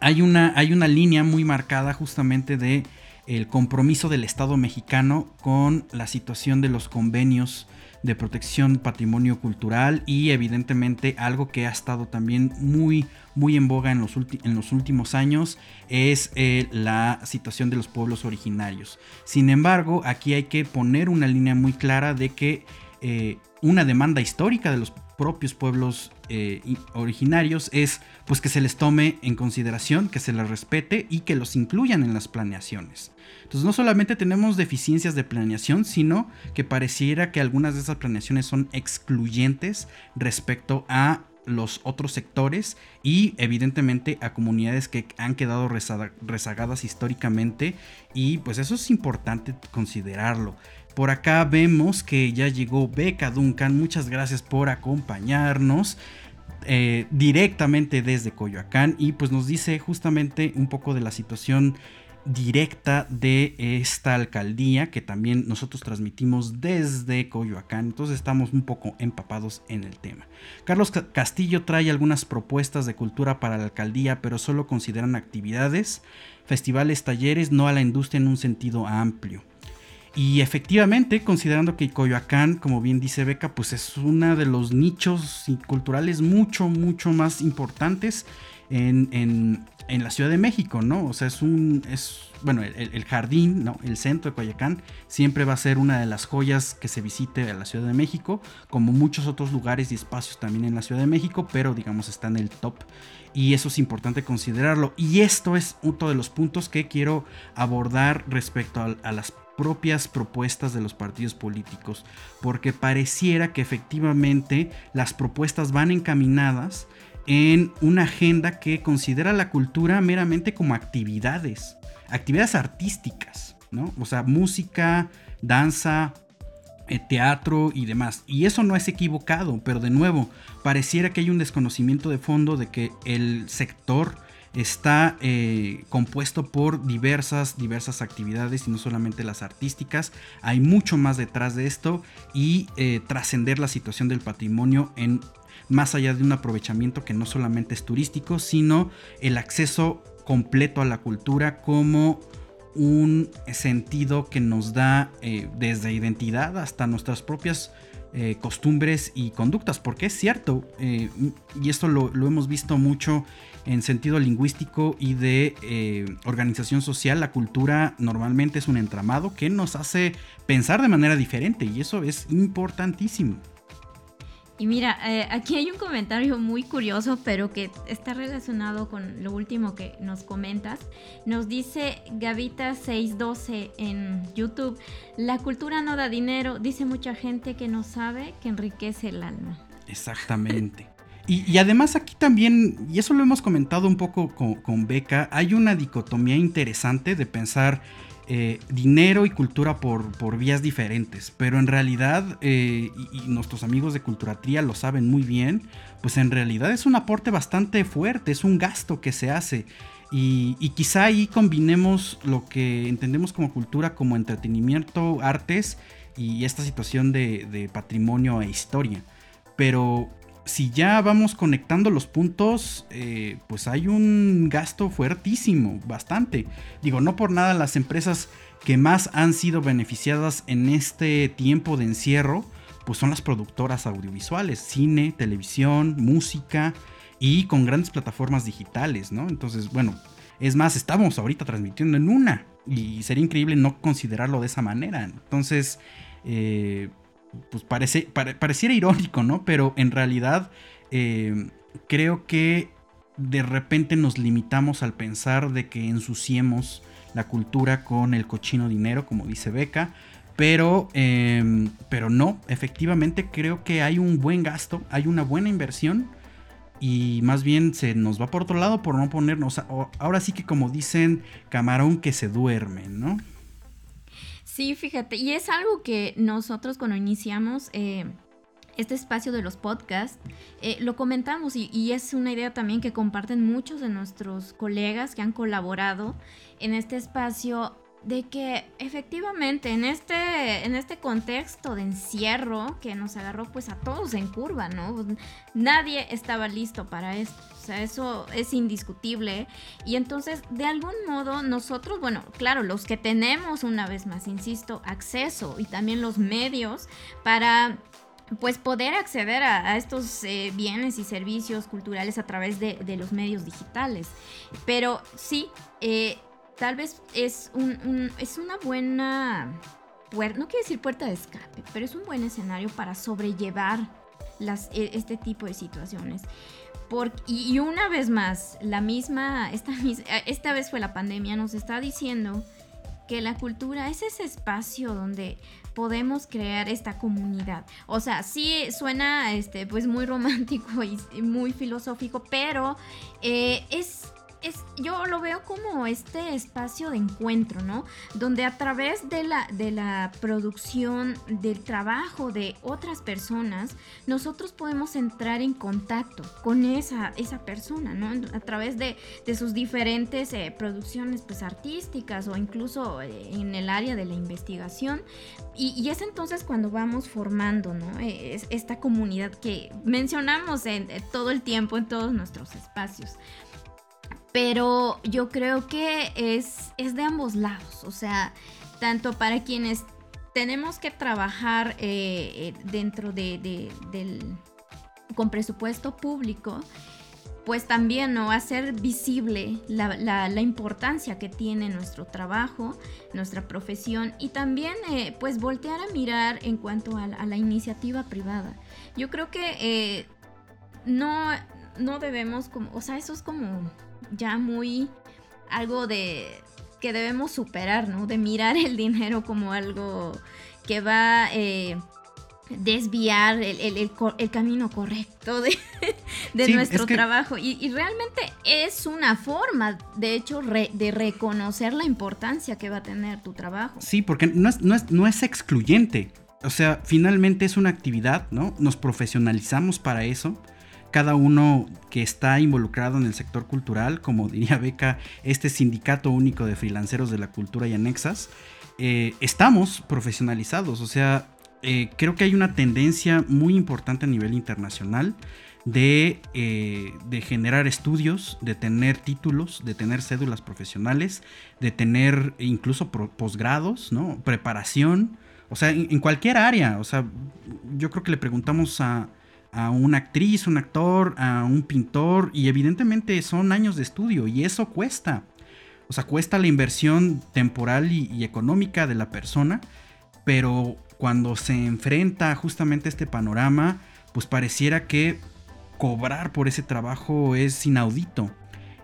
hay, una, hay una línea muy marcada justamente de el compromiso del Estado mexicano con la situación de los convenios de protección patrimonio cultural y evidentemente algo que ha estado también muy muy en boga en los, en los últimos años es eh, la situación de los pueblos originarios. Sin embargo, aquí hay que poner una línea muy clara de que eh, una demanda histórica de los propios pueblos eh, originarios es pues que se les tome en consideración, que se les respete y que los incluyan en las planeaciones. Entonces no solamente tenemos deficiencias de planeación, sino que pareciera que algunas de esas planeaciones son excluyentes respecto a los otros sectores y evidentemente a comunidades que han quedado rezagadas históricamente y pues eso es importante considerarlo. Por acá vemos que ya llegó Beca Duncan. Muchas gracias por acompañarnos. Eh, directamente desde Coyoacán y pues nos dice justamente un poco de la situación directa de esta alcaldía que también nosotros transmitimos desde Coyoacán, entonces estamos un poco empapados en el tema. Carlos Castillo trae algunas propuestas de cultura para la alcaldía, pero solo consideran actividades, festivales, talleres, no a la industria en un sentido amplio. Y efectivamente, considerando que Coyoacán, como bien dice Beca, pues es uno de los nichos culturales mucho, mucho más importantes en, la Ciudad de México, ¿no? O sea, es un, es, bueno, el, jardín, ¿no? El centro de Coyoacán siempre va a ser una de las joyas que se visite a la Ciudad de México, como muchos otros lugares y espacios también en la Ciudad de México, pero digamos está en el top y eso es importante considerarlo. Y esto es uno de los puntos que quiero abordar respecto a las propias propuestas de los partidos políticos, porque pareciera que efectivamente las propuestas van encaminadas en una agenda que considera la cultura meramente como actividades, actividades artísticas, ¿no? O sea, música, danza, eh, teatro y demás. Y eso no es equivocado, pero de nuevo, pareciera que hay un desconocimiento de fondo de que el sector está eh, compuesto por diversas, diversas actividades y no solamente las artísticas. Hay mucho más detrás de esto y eh, trascender la situación del patrimonio en más allá de un aprovechamiento que no solamente es turístico, sino el acceso completo a la cultura como un sentido que nos da eh, desde identidad hasta nuestras propias costumbres y conductas, porque es cierto, y esto lo, lo, hemos visto mucho en sentido lingüístico y de eh, organización social, la cultura normalmente es un entramado que nos hace pensar de manera diferente y eso es importantísimo. Y mira, eh, aquí hay un comentario muy curioso, pero que está relacionado con lo último que nos comentas. Nos dice Gavita612 en YouTube, la cultura no da dinero, dice mucha gente que no sabe que enriquece el alma. Exactamente. Y, además aquí también, y eso lo hemos comentado un poco con, Beca, hay una dicotomía interesante de pensar eh, dinero y cultura por, por, vías diferentes. Pero en realidad, eh, y, nuestros amigos de Culturatría lo saben muy bien, pues en realidad es un aporte bastante fuerte, es un gasto que se hace. Y, quizá ahí combinemos lo que entendemos como cultura, como entretenimiento, artes y esta situación de, de patrimonio e historia. Pero si ya vamos conectando los puntos, eh, pues hay un gasto fuertísimo, bastante. Digo, no por nada las empresas que más han sido beneficiadas en este tiempo de encierro, pues son las productoras audiovisuales, cine, televisión, música. y con grandes plataformas digitales, ¿no? Entonces, bueno, es más, estamos ahorita transmitiendo en una y sería increíble no considerarlo de esa manera. Entonces, eh, pues parece, pareciera irónico, ¿no? Pero en realidad eh, creo que de repente nos limitamos al pensar de que ensuciemos la cultura con el cochino dinero, como dice Beca. Pero, em, pero no, efectivamente creo que hay un buen gasto, hay una buena inversión y más bien se nos va por otro lado por no ponernos, ahora sí que como dicen, camarón que se duerme, ¿no? Sí, fíjate, y es algo que nosotros cuando iniciamos eh, este espacio de los podcasts, eh, lo comentamos y, y, es una idea también que comparten muchos de nuestros colegas que han colaborado en este espacio de que efectivamente en este, en este contexto de encierro que nos agarró pues a todos en curva, ¿no? Nadie estaba listo para esto, o sea, eso es indiscutible. Y entonces, de algún modo, nosotros, bueno, claro, los que tenemos, una vez más, insisto, acceso y también los medios para pues poder acceder a, estos eh, bienes y servicios culturales a través de, los medios digitales. Pero sí, eh, tal vez es, un, es una buena, puerta, no quiero decir puerta de escape, pero es un buen escenario para sobrellevar e, este tipo de situaciones. y, una vez más, la misma, esta, esta vez fue la pandemia, nos está diciendo que la cultura es ese espacio donde podemos crear esta comunidad. O sea, sí suena este, pues muy romántico y muy filosófico, pero eh, es yo lo veo como este espacio de encuentro, ¿no? Donde a través de la, de la producción, del trabajo de otras personas, nosotros podemos entrar en contacto con esa, esa persona, ¿no? A través de, sus diferentes eh, producciones pues, artísticas o incluso eh, en el área de la investigación. Y, es entonces cuando vamos formando, ¿no? Es, esta comunidad que mencionamos en, todo el tiempo en todos nuestros espacios pero yo creo que es, es de ambos lados, o sea, tanto para quienes tenemos que trabajar eh, eh, dentro de, del, con presupuesto público, pues también no hacer visible la, importancia que tiene nuestro trabajo, nuestra profesión y también eh, pues voltear a mirar en cuanto a, la iniciativa privada. Yo creo que no, no debemos como, o sea, eso es como ya muy algo de que debemos superar, ¿no? De mirar el dinero como algo que va a eh, desviar el, camino correcto de, nuestro trabajo. Y, realmente es una forma, de hecho, de reconocer la importancia que va a tener tu trabajo. Sí, porque no es, no es, no es excluyente. O sea, finalmente es una actividad, ¿no? Nos profesionalizamos para eso cada uno que está involucrado en el sector cultural, como diría Beca, este sindicato único de freelanceros de la cultura y anexas, eh, estamos profesionalizados. O sea, eh, creo que hay una tendencia muy importante a nivel internacional de, eh, de, generar estudios, de tener títulos, de tener cédulas profesionales, de tener incluso posgrados, ¿no? Preparación. O sea, en, cualquier área. O sea, yo creo que le preguntamos a, a una actriz, un actor, a un pintor y evidentemente son años de estudio y eso cuesta. O sea, cuesta la inversión temporal y, económica de la persona, pero cuando se enfrenta justamente a este panorama, pues pareciera que cobrar por ese trabajo es inaudito.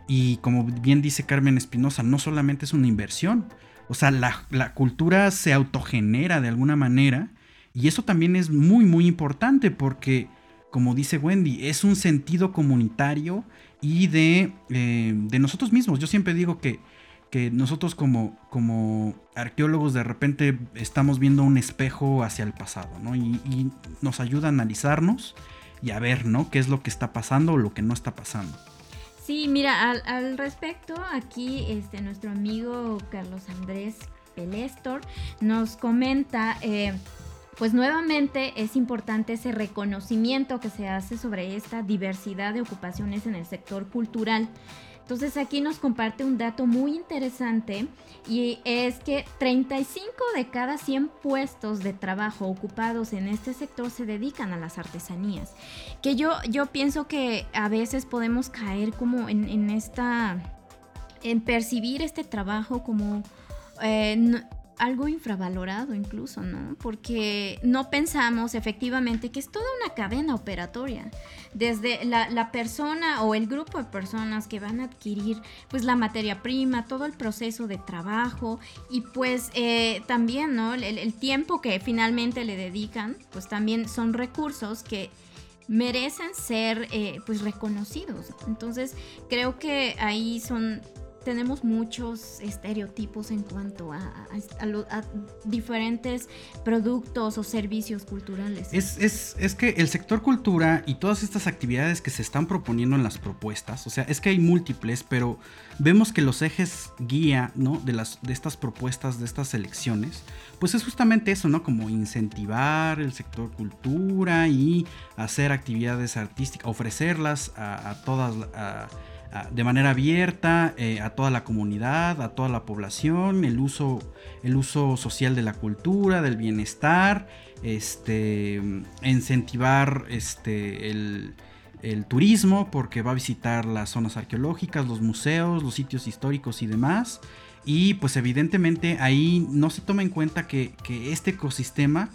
Y como bien dice Carmen Espinosa, no solamente es una inversión, o sea, la, la cultura se autogenera de alguna manera y eso también es muy, muy importante porque como dice Wendy, es un sentido comunitario y de, eh, de nosotros mismos. Yo siempre digo que, que nosotros como, como arqueólogos de repente estamos viendo un espejo hacia el pasado, ¿no? Y, nos ayuda a analizarnos y a ver, ¿no? ¿Qué es lo que está pasando o lo que no está pasando? Sí, mira, al, respecto, aquí este, nuestro amigo Carlos Andrés Pelestor nos comenta... Eh, pues nuevamente es importante ese reconocimiento que se hace sobre esta diversidad de ocupaciones en el sector cultural. Entonces aquí nos comparte un dato muy interesante y es que 35 de cada 100 puestos de trabajo ocupados en este sector se dedican a las artesanías. Que yo, yo pienso que a veces podemos caer como en, esta, en percibir este trabajo como... Eh, algo infravalorado incluso, ¿no? Porque no pensamos efectivamente que es toda una cadena operatoria. Desde la, persona o el grupo de personas que van a adquirir pues la materia prima, todo el proceso de trabajo y pues eh, también, ¿no? El, tiempo que finalmente le dedican, pues también son recursos que merecen ser eh, pues reconocidos. Entonces creo que ahí son tenemos muchos estereotipos en cuanto a, diferentes productos o servicios culturales. Es, que el sector cultura y todas estas actividades que se están proponiendo en las propuestas, o sea, es que hay múltiples, pero vemos que los ejes guía, ¿no? De, las, de estas propuestas, de estas elecciones, pues es justamente eso, ¿no? Como incentivar el sector cultura y hacer actividades artísticas, ofrecerlas a, todas... A, de manera abierta eh, a toda la comunidad, a toda la población, el uso, el uso social de la cultura, del bienestar, este, incentivar este, el, turismo porque va a visitar las zonas arqueológicas, los museos, los sitios históricos y demás. Y pues evidentemente ahí no se toma en cuenta que, este ecosistema,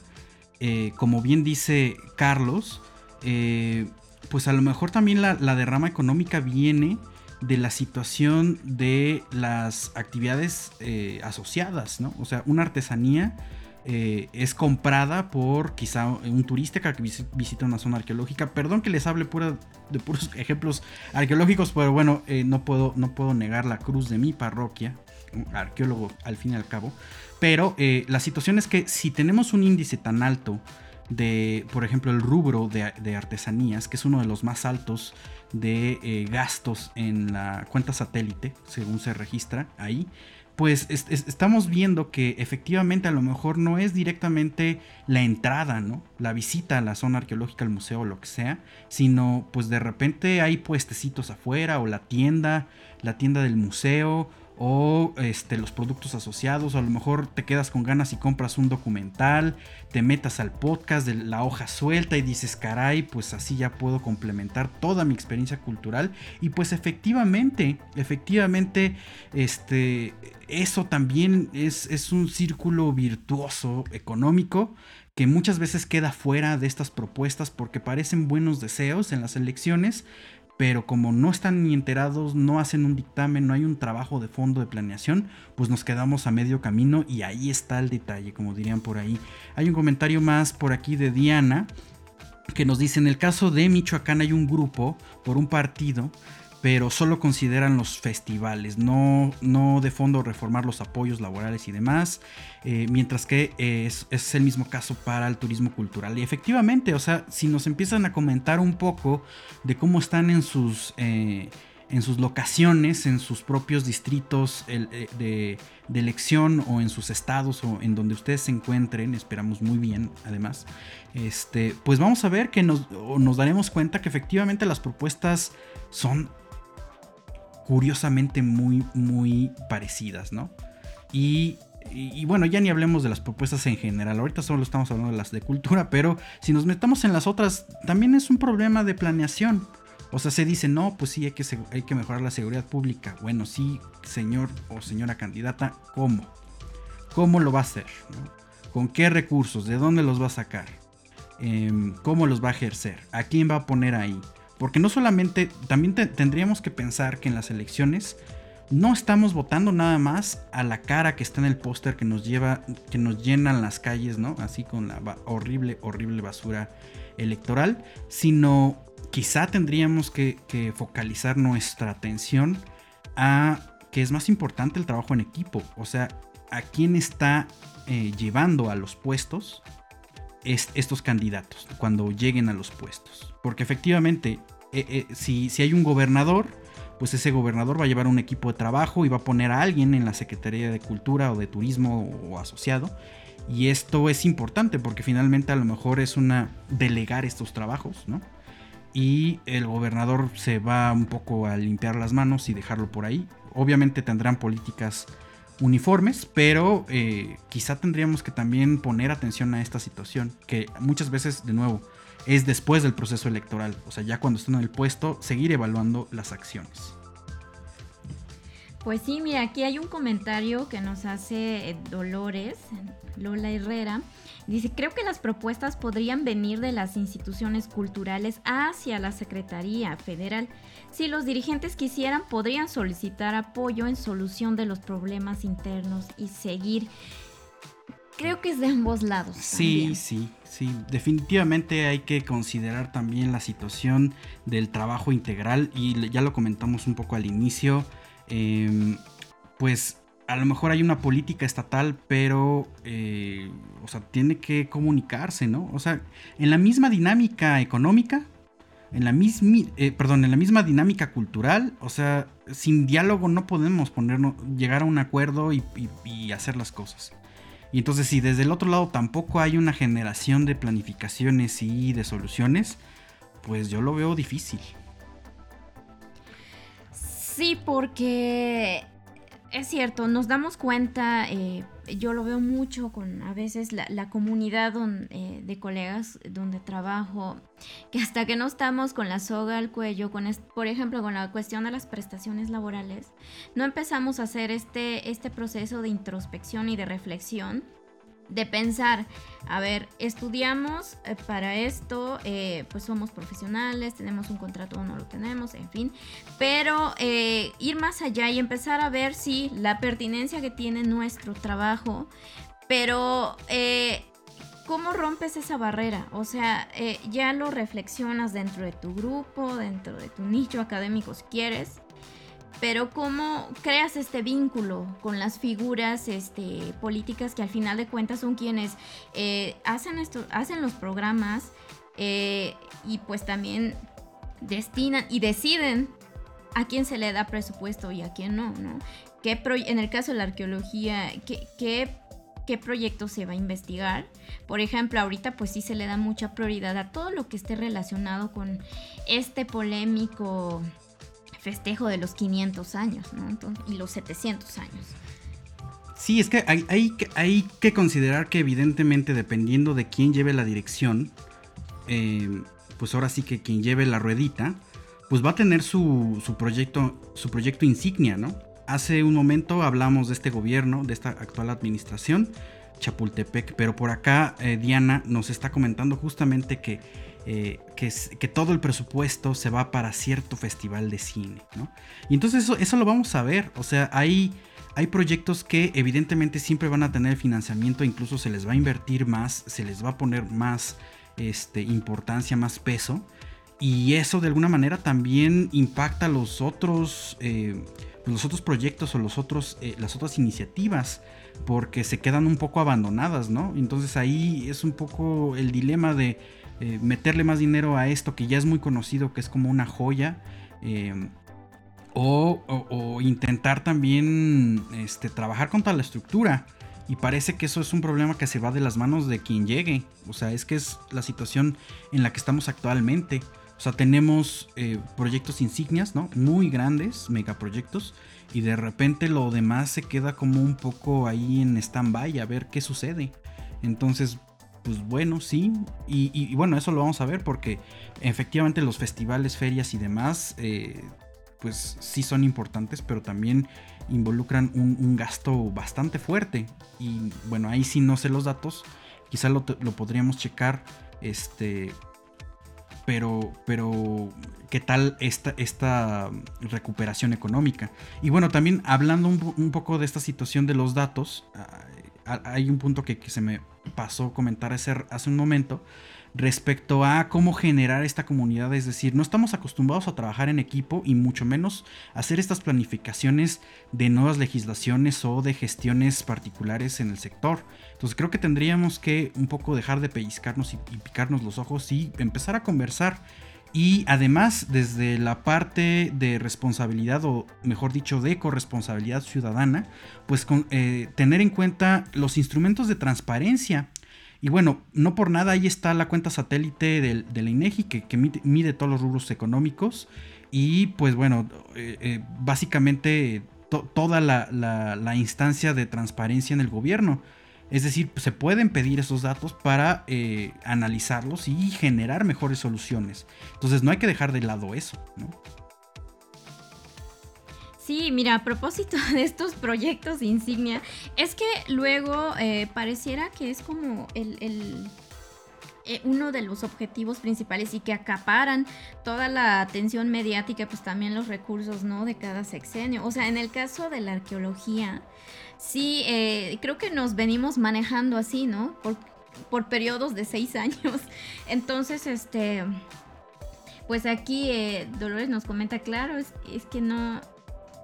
eh, como bien dice Carlos, eh, pues a lo mejor también la, derrama económica viene de la situación de las actividades eh, asociadas, ¿no? O sea, una artesanía eh, es comprada por quizá un turista que visita una zona arqueológica. Perdón que les hable pura, de puros ejemplos arqueológicos, pero bueno, eh, no, puedo, no puedo negar la cruz de mi parroquia, arqueólogo al fin y al cabo. Pero la situación es que si tenemos un índice tan alto de, por ejemplo, el rubro de, artesanías, que es uno de los más altos de eh, gastos en la cuenta satélite, según se registra ahí, pues estamos viendo que efectivamente a lo mejor no es directamente la entrada, ¿no? La visita a la zona arqueológica, al museo lo que sea, sino pues de repente hay puestecitos afuera o la tienda, la tienda del museo o este, los productos asociados, o a lo mejor te quedas con ganas y compras un documental, te metas al podcast de la hoja suelta y dices, caray, pues así ya puedo complementar toda mi experiencia cultural. Y pues efectivamente, efectivamente, este, eso también es, es un círculo virtuoso económico que muchas veces queda fuera de estas propuestas porque parecen buenos deseos en las elecciones, pero como no están ni enterados, no hacen un dictamen, no hay un trabajo de fondo de planeación, pues nos quedamos a medio camino y ahí está el detalle, como dirían por ahí. Hay un comentario más por aquí de Diana que nos dice, en el caso de Michoacán hay un grupo por un partido pero solo consideran los festivales, no, no de fondo reformar los apoyos laborales y demás, eh, mientras que es, el mismo caso para el turismo cultural. Y efectivamente, o sea, si nos empiezan a comentar un poco de cómo están en sus, eh, en sus locaciones, en sus propios distritos eh, de, de, elección o en sus estados o en donde ustedes se encuentren, esperamos muy bien además, este, pues vamos a ver que nos, nos daremos cuenta que efectivamente las propuestas son curiosamente muy, muy parecidas, ¿no? Y, bueno, ya ni hablemos de las propuestas en general, ahorita solo estamos hablando de las de cultura, pero si nos metamos en las otras, también es un problema de planeación. O sea, se dice, no, pues sí, hay que, mejorar la seguridad pública. Bueno, sí, señor o señora candidata, ¿cómo? ¿Cómo lo va a hacer? ¿Con qué recursos? ¿De dónde los va a sacar? Em, ¿Cómo los va a ejercer? ¿A quién va a poner ahí? Porque no solamente, también tendríamos que pensar que en las elecciones no estamos votando nada más a la cara que está en el póster que nos lleva, que nos llenan las calles, ¿no? Así con la horrible, horrible basura electoral, sino quizá tendríamos que, focalizar nuestra atención a que es más importante el trabajo en equipo, o sea, a quién está eh, llevando a los puestos estos candidatos cuando lleguen a los puestos. Porque efectivamente, eh, eh, si, si hay un gobernador, pues ese gobernador va a llevar un equipo de trabajo y va a poner a alguien en la Secretaría de Cultura o de Turismo o asociado. Y esto es importante porque finalmente a lo mejor es una delegar estos trabajos, ¿no? y el gobernador se va un poco a limpiar las manos y dejarlo por ahí. Obviamente tendrán políticas uniformes, pero eh, quizá tendríamos que también poner atención a esta situación, que muchas veces, de nuevo, es después del proceso electoral, o sea, ya cuando están en el puesto, seguir evaluando las acciones. Pues sí, mira, aquí hay un comentario que nos hace eh, Dolores, Lola Herrera. Dice, creo que las propuestas podrían venir de las instituciones culturales hacia la Secretaría Federal. Si los dirigentes quisieran, podrían solicitar apoyo en solución de los problemas internos y seguir. Creo que es de ambos lados. Sí, sí, sí. Definitivamente hay que considerar también la situación del trabajo integral y ya lo comentamos un poco al inicio Em, pues a lo mejor hay una política estatal, pero, eh, o sea, tiene que comunicarse, ¿no? O sea, en la misma dinámica económica, en la misma, eh, perdón, en la misma dinámica cultural, o sea, sin diálogo no podemos ponernos, llegar a un acuerdo y, y hacer las cosas. Y entonces, si desde el otro lado tampoco hay una generación de planificaciones y de soluciones, pues yo lo veo difícil. Sí, porque es cierto, nos damos cuenta, eh, yo lo veo mucho con a veces la, comunidad eh, de colegas donde trabajo, que hasta que no estamos con la soga al cuello, con por ejemplo con la cuestión de las prestaciones laborales, no empezamos a hacer este, este proceso de introspección y de reflexión de pensar, a ver, estudiamos eh, para esto, eh, pues somos profesionales, tenemos un contrato o no lo tenemos, en fin, pero eh, ir más allá y empezar a ver si la pertinencia que tiene nuestro trabajo, pero ¿cómo rompes esa barrera? O sea, ya lo reflexionas dentro de tu grupo, dentro de tu nicho académico si quieres pero cómo creas este vínculo con las figuras este, políticas que al final de cuentas son quienes eh, hacen, esto, hacen los programas eh, y pues también destinan y deciden a quién se le da presupuesto y a quién no, ¿no? ¿Qué en el caso de la arqueología, ¿qué, qué, qué proyecto se va a investigar? Por ejemplo, ahorita pues sí se le da mucha prioridad a todo lo que esté relacionado con este polémico festejo de los 500 años, ¿no? y los 700 años. Sí, es que hay, que considerar que evidentemente dependiendo de quién lleve la dirección, eh, pues ahora sí que quien lleve la ruedita, pues va a tener su, proyecto, su proyecto insignia, ¿no? Hace un momento hablamos de este gobierno, de esta actual administración, Chapultepec, pero por acá eh, Diana nos está comentando justamente que eh, que, todo el presupuesto se va para cierto festival de cine, ¿no? Y entonces eso, eso lo vamos a ver, o sea, hay, hay proyectos que evidentemente siempre van a tener financiamiento, incluso se les va a invertir más, se les va a poner más este, importancia, más peso, y eso de alguna manera también impacta los otros, eh, los otros proyectos o los otros, eh, las otras iniciativas porque se quedan un poco abandonadas, ¿no? Entonces ahí es un poco el dilema de eh, meterle más dinero a esto que ya es muy conocido, que es como una joya. Eh, o, intentar también este, trabajar contra la estructura. Y parece que eso es un problema que se va de las manos de quien llegue. O sea, es que es la situación en la que estamos actualmente. O sea, tenemos eh, proyectos insignias, ¿no? Muy grandes, megaproyectos. Y de repente lo demás se queda como un poco ahí en stand-by a ver qué sucede. Entonces, pues bueno, sí. Y, bueno, eso lo vamos a ver porque efectivamente los festivales, ferias y demás, eh, pues sí son importantes, pero también involucran un, gasto bastante fuerte. Y bueno, ahí sí no sé los datos, quizá lo, podríamos checar, este... Pero, pero, ¿qué tal esta, esta recuperación económica? Y bueno, también hablando un, poco de esta situación de los datos, ah, hay un punto que se me pasó comentar hace, hace un momento respecto a cómo generar esta comunidad. Es decir, no estamos acostumbrados a trabajar en equipo y mucho menos hacer estas planificaciones de nuevas legislaciones o de gestiones particulares en el sector. Entonces creo que tendríamos que un poco dejar de pellizcarnos y picarnos los ojos y empezar a conversar y además, desde la parte de responsabilidad, o mejor dicho, de corresponsabilidad ciudadana, pues con, eh, tener en cuenta los instrumentos de transparencia Y bueno, no por nada ahí está la cuenta satélite del, de la INEGI que, mide, todos los rubros económicos. Y pues bueno, eh, eh, básicamente toda la, instancia de transparencia en el gobierno. Es decir, se pueden pedir esos datos para eh, analizarlos y generar mejores soluciones. Entonces no hay que dejar de lado eso, ¿no? Sí, mira, a propósito de estos proyectos insignia, es que luego eh, pareciera que es como el, eh, uno de los objetivos principales y que acaparan toda la atención mediática, pues también los recursos, ¿no? De cada sexenio. O sea, en el caso de la arqueología, sí, eh, creo que nos venimos manejando así, ¿no? Por, por periodos de seis años. Entonces, este... Pues aquí Dolores nos comenta, claro, es, es que no,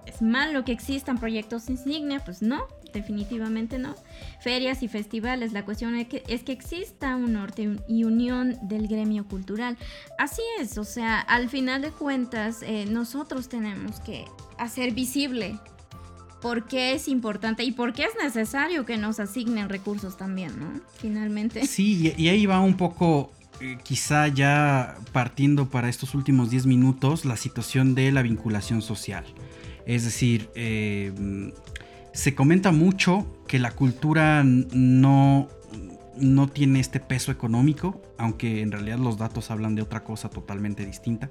¿Es malo que existan proyectos insignia? Pues no, definitivamente no. Ferias y festivales, la cuestión es que, es que exista un norte y unión del gremio cultural. Así es, o sea, al final de cuentas, eh, nosotros tenemos que hacer visible por qué es importante y por qué es necesario que nos asignen recursos también, ¿no? Finalmente. Sí, y, ahí va un poco eh, quizá ya partiendo para estos últimos 10 minutos la situación de la vinculación social. Es decir, eh, se comenta mucho que la cultura no, no tiene este peso económico, aunque en realidad los datos hablan de otra cosa totalmente distinta.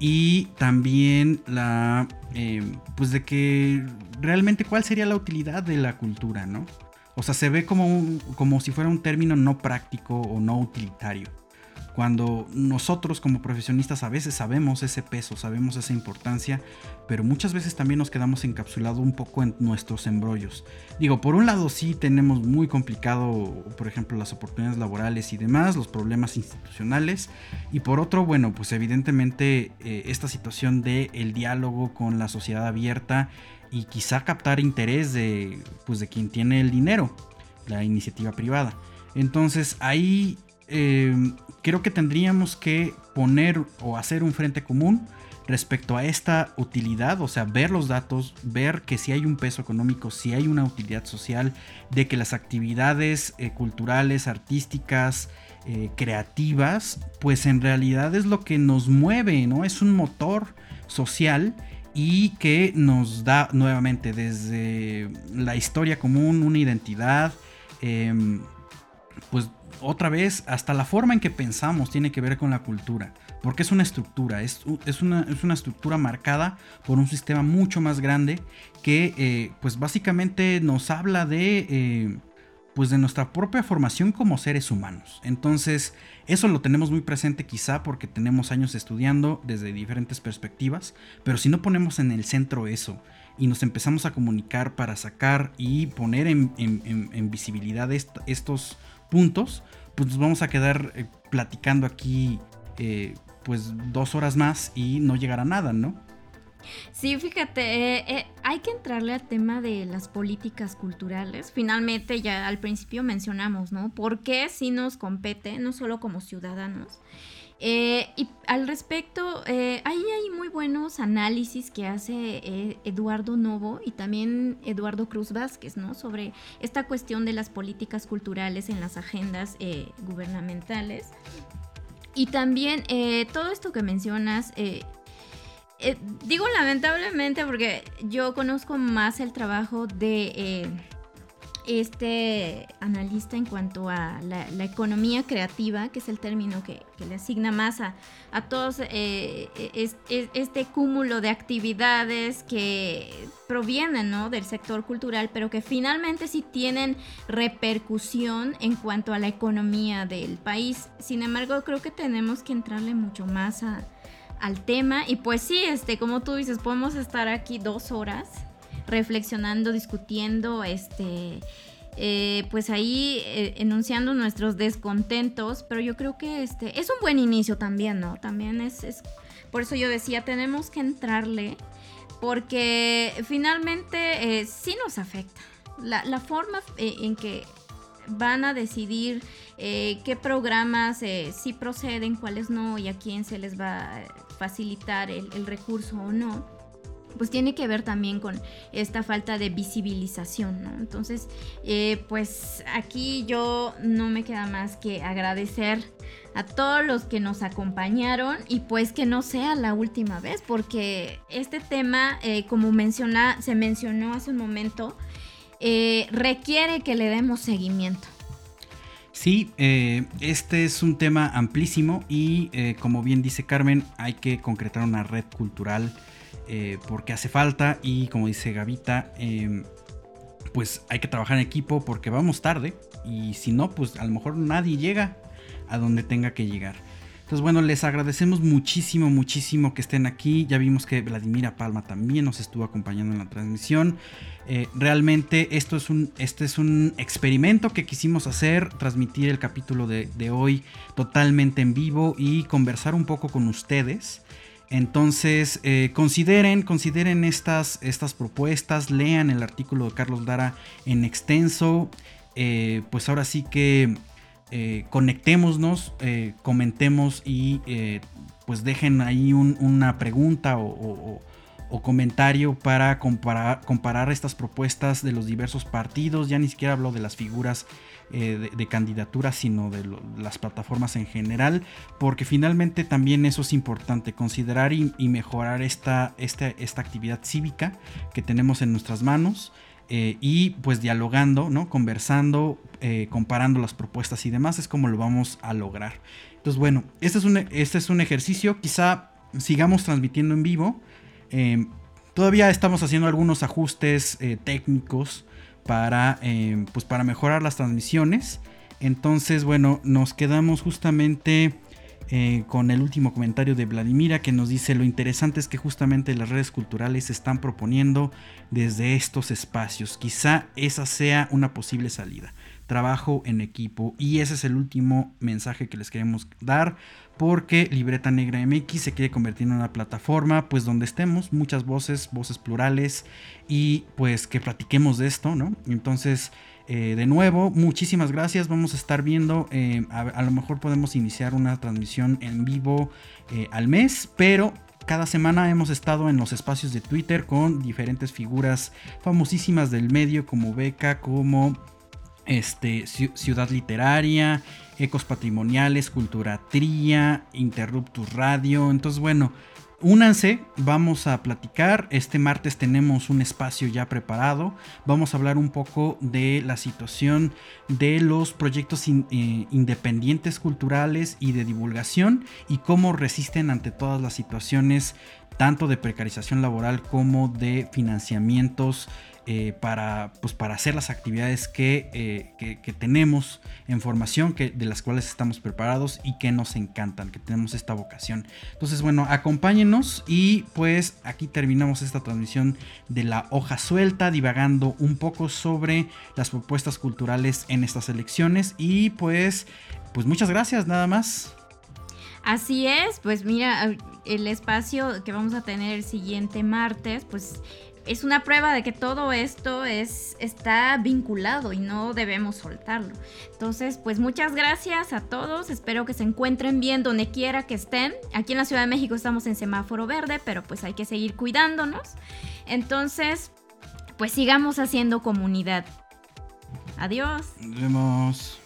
Y también la, eh, pues de que realmente cuál sería la utilidad de la cultura, ¿no? O sea, se ve como, como si fuera un término no práctico o no utilitario cuando nosotros como profesionistas a veces sabemos ese peso, sabemos esa importancia, pero muchas veces también nos quedamos encapsulados un poco en nuestros embrollos. Digo, por un lado sí tenemos muy complicado, por ejemplo, las oportunidades laborales y demás, los problemas institucionales, y por otro, bueno, pues evidentemente eh, esta situación de el diálogo con la sociedad abierta y quizá captar interés de, pues, de quien tiene el dinero, la iniciativa privada. Entonces ahí eh, creo que tendríamos que poner o hacer un frente común respecto a esta utilidad, o sea, ver los datos, ver que si hay un peso económico, si hay una utilidad social, de que las actividades eh, culturales, artísticas, eh, creativas, pues en realidad es lo que nos mueve, ¿no? Es un motor social y que nos da nuevamente desde la historia común una identidad, em, pues otra vez, hasta la forma en que pensamos tiene que ver con la cultura, porque es una estructura, es, una, estructura marcada por un sistema mucho más grande que eh, pues básicamente nos habla de... Eh, pues de nuestra propia formación como seres humanos. Entonces, eso lo tenemos muy presente quizá porque tenemos años estudiando desde diferentes perspectivas, pero si no ponemos en el centro eso y nos empezamos a comunicar para sacar y poner en, visibilidad estos puntos, pues nos vamos a quedar eh, platicando aquí eh, pues dos horas más y no llegará nada, ¿no? Sí, fíjate, eh, hay que entrarle al tema de las políticas culturales. Finalmente, ya al principio mencionamos, ¿no? ¿Por qué si nos compete, no solo como ciudadanos, eh, y al respecto, eh, ahí hay muy buenos análisis que hace eh, Eduardo Novo y también Eduardo Cruz Vázquez, ¿no? Sobre esta cuestión de las políticas culturales en las agendas gubernamentales. Y también todo esto que mencionas, digo lamentablemente porque yo conozco más el trabajo de este analista en cuanto a la, economía creativa, que es el término que, le asigna más a, todos eh, este cúmulo de actividades que provienen del sector cultural, pero que finalmente sí tienen repercusión en cuanto a la economía del país. Sin embargo, creo que tenemos que entrarle mucho más al tema. Y pues sí, este, como tú dices, podemos estar aquí dos horas reflexionando, discutiendo, este, eh, pues ahí eh, enunciando nuestros descontentos, pero yo creo que este es un buen inicio también, ¿no? También es, por eso yo decía, tenemos que entrarle, porque finalmente eh, sí nos afecta. La, forma en que van a decidir qué programas sí proceden, cuáles no y a quién se les va a facilitar el recurso o no pues tiene que ver también con esta falta de visibilización, ¿no? Entonces, eh, pues aquí yo no me queda más que agradecer a todos los que nos acompañaron y pues que no sea la última vez, porque este tema, eh, como menciona, se mencionó hace un momento, eh, requiere que le demos seguimiento. Sí, este es un tema amplísimo y como bien dice Carmen, hay que concretar una red cultural eh, porque hace falta y como dice Gavita, em, pues hay que trabajar en equipo porque vamos tarde y si no, pues a lo mejor nadie llega a donde tenga que llegar. Entonces, bueno, les agradecemos muchísimo, muchísimo que estén aquí. Ya vimos que Vladimira Palma también nos estuvo acompañando en la transmisión. Eh, realmente esto es un, este es un experimento que quisimos hacer, transmitir el capítulo de, de hoy totalmente en vivo y conversar un poco con ustedes. Entonces, eh, consideren, consideren estas, estas propuestas, lean el artículo de Carlos Dara en extenso. Eh, pues ahora sí que eh, conectémonos, comentemos y pues dejen ahí una pregunta o, comentario para comparar, comparar estas propuestas de los diversos partidos. Ya ni siquiera hablo de las figuras eh, de, candidaturas, sino de las plataformas en general, porque finalmente también eso es importante, considerar y, mejorar esta, esta, esta, actividad cívica que tenemos en nuestras manos. Eh, y pues dialogando, ¿no? Conversando, eh, comparando las propuestas y demás, es como lo vamos a lograr. Entonces, bueno, este es un, este es un ejercicio, quizá sigamos transmitiendo en vivo. todavía estamos haciendo algunos ajustes técnicos para, eh, pues para mejorar las transmisiones. Entonces, bueno, nos quedamos justamente eh, con el último comentario de Vladimira que nos dice lo interesante es que justamente las redes culturales se están proponiendo desde estos espacios. Quizá esa sea una posible salida. Trabajo en equipo y ese es el último mensaje que les queremos dar porque Libreta Negra MX se quiere convertir en una plataforma pues donde estemos muchas voces, voces plurales y pues que platiquemos de esto, ¿no? Entonces, eh, de nuevo, muchísimas gracias, vamos a estar viendo, eh, a, lo mejor podemos iniciar una transmisión en vivo eh, al mes, pero cada semana hemos estado en los espacios de Twitter con diferentes figuras famosísimas del medio como Beca, como este, Ciudad Literaria, Ecos Patrimoniales, Cultura Tría, Interruptus Radio. Entonces, bueno, únanse, vamos a platicar. Este martes tenemos un espacio ya preparado. Vamos a hablar un poco de la situación de los proyectos eh, independientes culturales y de divulgación y cómo resisten ante todas las situaciones tanto de precarización laboral como de financiamientos eh, para, pues, para hacer las actividades eh, que, que, tenemos en formación, que, de las cuales estamos preparados y que nos encantan, que tenemos esta vocación. Entonces, bueno, acompáñenos y pues aquí terminamos esta transmisión de la hoja suelta, divagando un poco sobre las propuestas culturales en estas elecciones y pues, pues muchas gracias, nada más. Así es, pues mira, el espacio que vamos a tener el siguiente martes, pues es una prueba de que todo esto es, está vinculado y no debemos soltarlo. Entonces, pues muchas gracias a todos. Espero que se encuentren bien donde quiera que estén. Aquí en la Ciudad de México estamos en semáforo verde, pero pues hay que seguir cuidándonos. Entonces, pues sigamos haciendo comunidad. Adiós. Nos vemos.